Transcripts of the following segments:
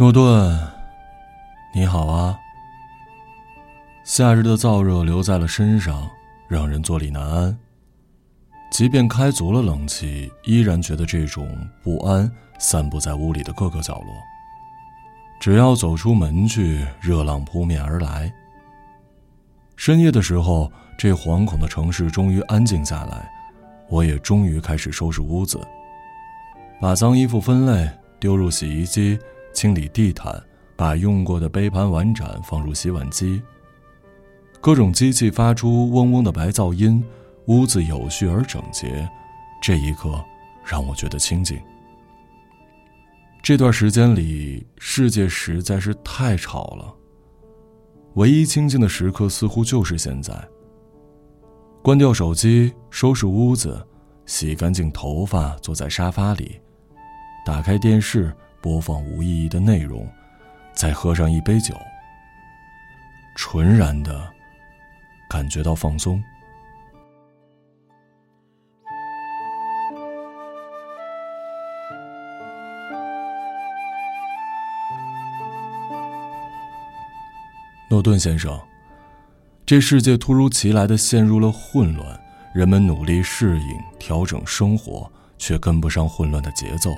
诺顿，你好啊。夏日的燥热留在了身上，让人坐立难安。即便开足了冷气，依然觉得这种不安散布在屋里的各个角落。只要走出门去，热浪扑面而来。深夜的时候，这惶恐的城市终于安静下来，我也终于开始收拾屋子，把脏衣服分类，丢入洗衣机。清理地毯，把用过的杯盘碗盏放入洗碗机。各种机器发出嗡嗡的白噪音，屋子有序而整洁。这一刻，让我觉得清静。这段时间里，世界实在是太吵了。唯一清静的时刻，似乎就是现在。关掉手机，收拾屋子，洗干净头发，坐在沙发里，打开电视。播放无意义的内容，再喝上一杯酒，纯然的感觉到放松。诺顿先生，这世界突如其来的陷入了混乱，人们努力适应、调整生活，却跟不上混乱的节奏。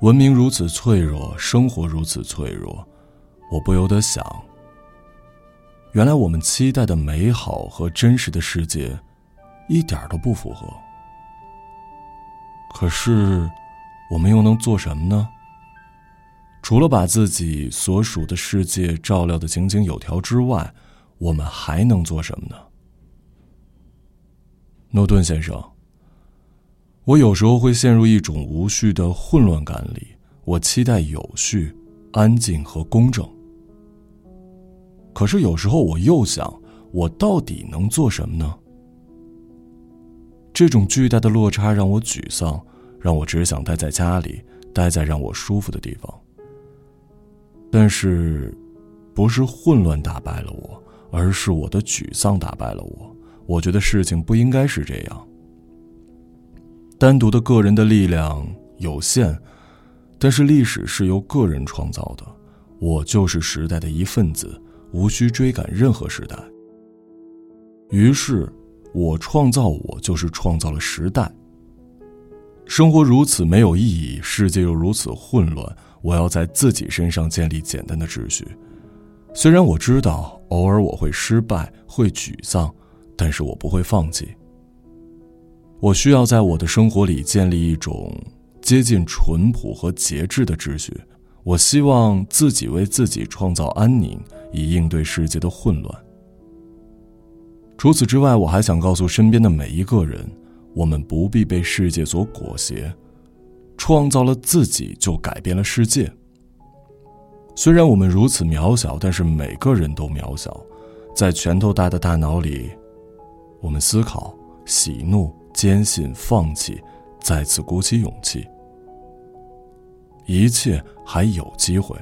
文明如此脆弱，生活如此脆弱，我不由得想：原来我们期待的美好和真实的世界，一点都不符合。可是，我们又能做什么呢？除了把自己所属的世界照料的井井有条之外，我们还能做什么呢？诺顿先生。我有时候会陷入一种无序的混乱感里，我期待有序、安静和公正。可是有时候我又想，我到底能做什么呢？这种巨大的落差让我沮丧，让我只想待在家里，待在让我舒服的地方。但是，不是混乱打败了我，而是我的沮丧打败了我。我觉得事情不应该是这样。单独的个人的力量有限，但是历史是由个人创造的。我就是时代的一份子，无需追赶任何时代。于是，我创造我，就是创造了时代。生活如此没有意义，世界又如此混乱，我要在自己身上建立简单的秩序。虽然我知道偶尔我会失败，会沮丧，但是我不会放弃。我需要在我的生活里建立一种接近淳朴和节制的秩序。我希望自己为自己创造安宁，以应对世界的混乱。除此之外，我还想告诉身边的每一个人：我们不必被世界所裹挟，创造了自己就改变了世界。虽然我们如此渺小，但是每个人都渺小。在拳头大的大脑里，我们思考、喜怒。坚信，放弃，再次鼓起勇气，一切还有机会。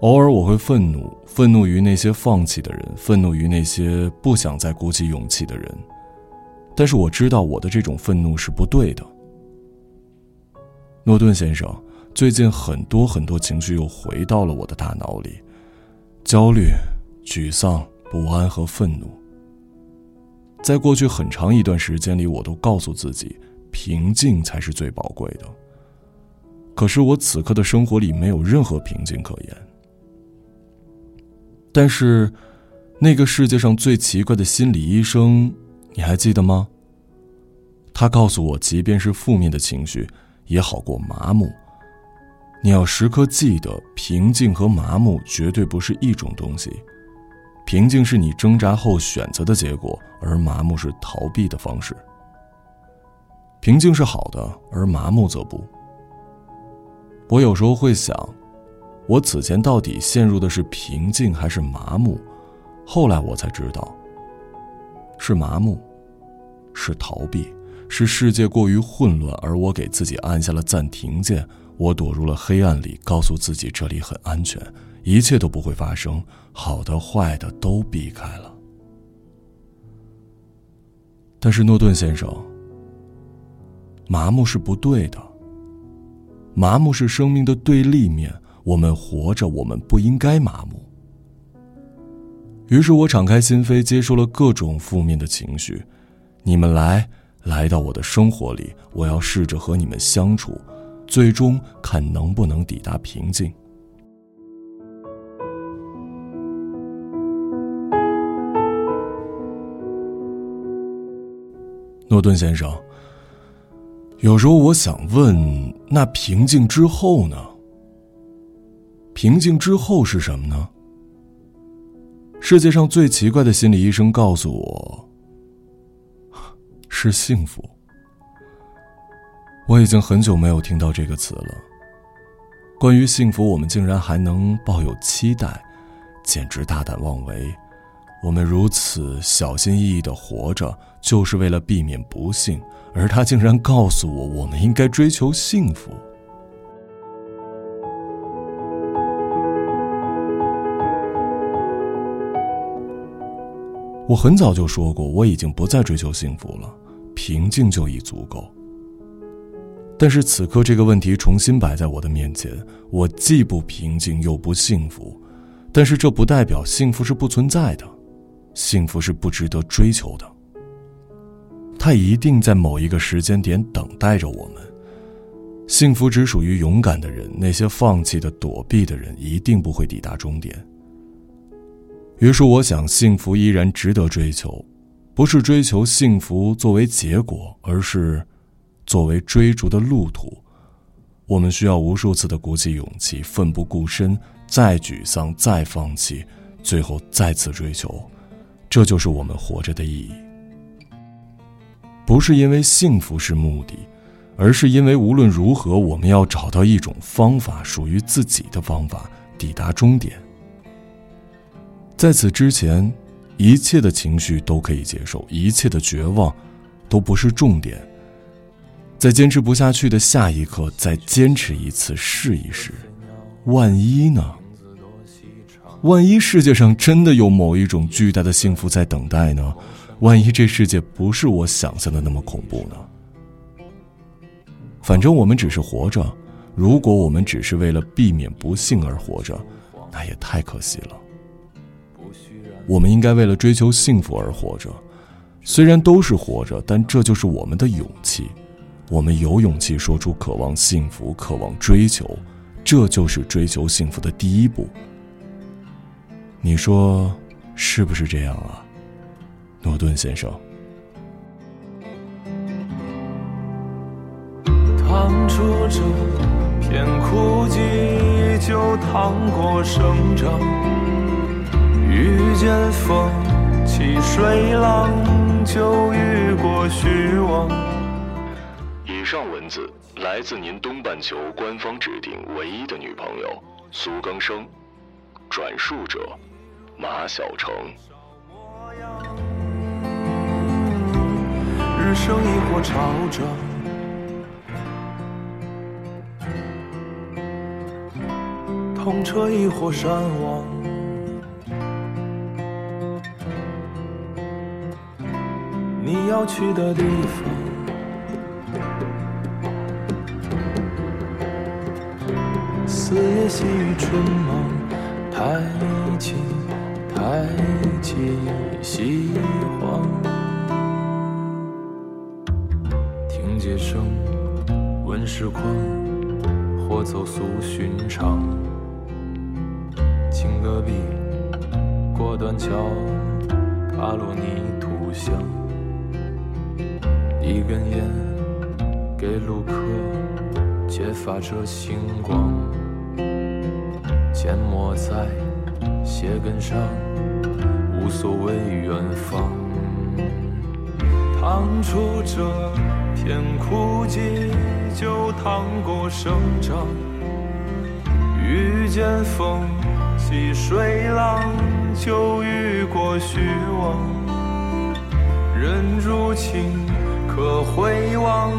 偶尔我会愤怒，愤怒于那些放弃的人，愤怒于那些不想再鼓起勇气的人。但是我知道，我的这种愤怒是不对的。诺顿先生，最近很多很多情绪又回到了我的大脑里：焦虑、沮丧、不安和愤怒。在过去很长一段时间里，我都告诉自己，平静才是最宝贵的。可是我此刻的生活里没有任何平静可言。但是，那个世界上最奇怪的心理医生，你还记得吗？他告诉我，即便是负面的情绪，也好过麻木。你要时刻记得，平静和麻木绝对不是一种东西。平静是你挣扎后选择的结果，而麻木是逃避的方式。平静是好的，而麻木则不。我有时候会想，我此前到底陷入的是平静还是麻木？后来我才知道，是麻木，是逃避，是世界过于混乱，而我给自己按下了暂停键。我躲入了黑暗里，告诉自己这里很安全。一切都不会发生，好的坏的都避开了。但是诺顿先生，麻木是不对的。麻木是生命的对立面。我们活着，我们不应该麻木。于是我敞开心扉，接受了各种负面的情绪。你们来，来到我的生活里，我要试着和你们相处，最终看能不能抵达平静。诺顿先生，有时候我想问：那平静之后呢？平静之后是什么呢？世界上最奇怪的心理医生告诉我，是幸福。我已经很久没有听到这个词了。关于幸福，我们竟然还能抱有期待，简直大胆妄为。我们如此小心翼翼的活着，就是为了避免不幸，而他竟然告诉我，我们应该追求幸福。我很早就说过，我已经不再追求幸福了，平静就已足够。但是此刻这个问题重新摆在我的面前，我既不平静又不幸福，但是这不代表幸福是不存在的。幸福是不值得追求的，它一定在某一个时间点等待着我们。幸福只属于勇敢的人，那些放弃的、躲避的人一定不会抵达终点。于是，我想，幸福依然值得追求，不是追求幸福作为结果，而是作为追逐的路途。我们需要无数次的鼓起勇气，奋不顾身，再沮丧，再放弃，最后再次追求。这就是我们活着的意义，不是因为幸福是目的，而是因为无论如何，我们要找到一种方法，属于自己的方法，抵达终点。在此之前，一切的情绪都可以接受，一切的绝望都不是重点。在坚持不下去的下一刻，再坚持一次，试一试，万一呢？万一世界上真的有某一种巨大的幸福在等待呢？万一这世界不是我想象的那么恐怖呢？反正我们只是活着，如果我们只是为了避免不幸而活着，那也太可惜了。我们应该为了追求幸福而活着，虽然都是活着，但这就是我们的勇气。我们有勇气说出渴望幸福、渴望追求，这就是追求幸福的第一步。你说是不是这样啊，诺顿先生？趟出这片枯寂，就趟过生长；遇见风起水浪，就遇过虚妄。以上文字来自您东半球官方指定唯一的女朋友苏更生，转述者。马晓成。日升亦或潮涨，痛彻亦或山亡。你要去的地方，四野细雨春忙，太清。太极西荒，听街声，闻市况，或走俗寻常。青戈壁，过断桥，踏落泥土香。一根烟，给路客，揭发着星光。缄默在鞋跟上。无所谓远方，趟出这片枯寂，就趟过生长；遇见风起水浪，就遇过虚妄。人如情，可回望，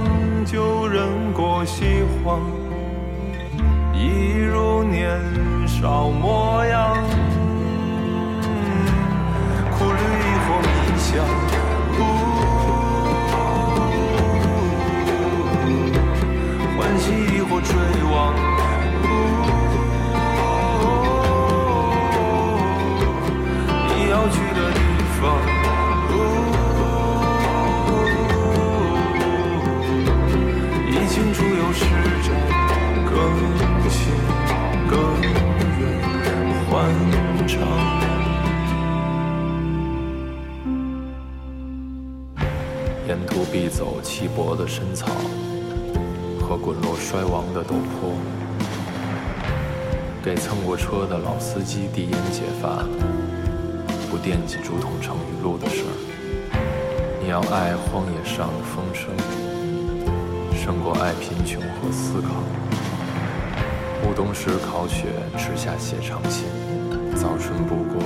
就忍过西荒。一如年少模样。欢沿途必走稀薄的深草和滚落衰亡的陡坡，给蹭过车的老司机递烟解乏，不惦记竹筒盛雨露的事儿。你要爱荒野上的风声，胜过爱贫穷和思考。暮冬时烤雪，池下写长信，早春不过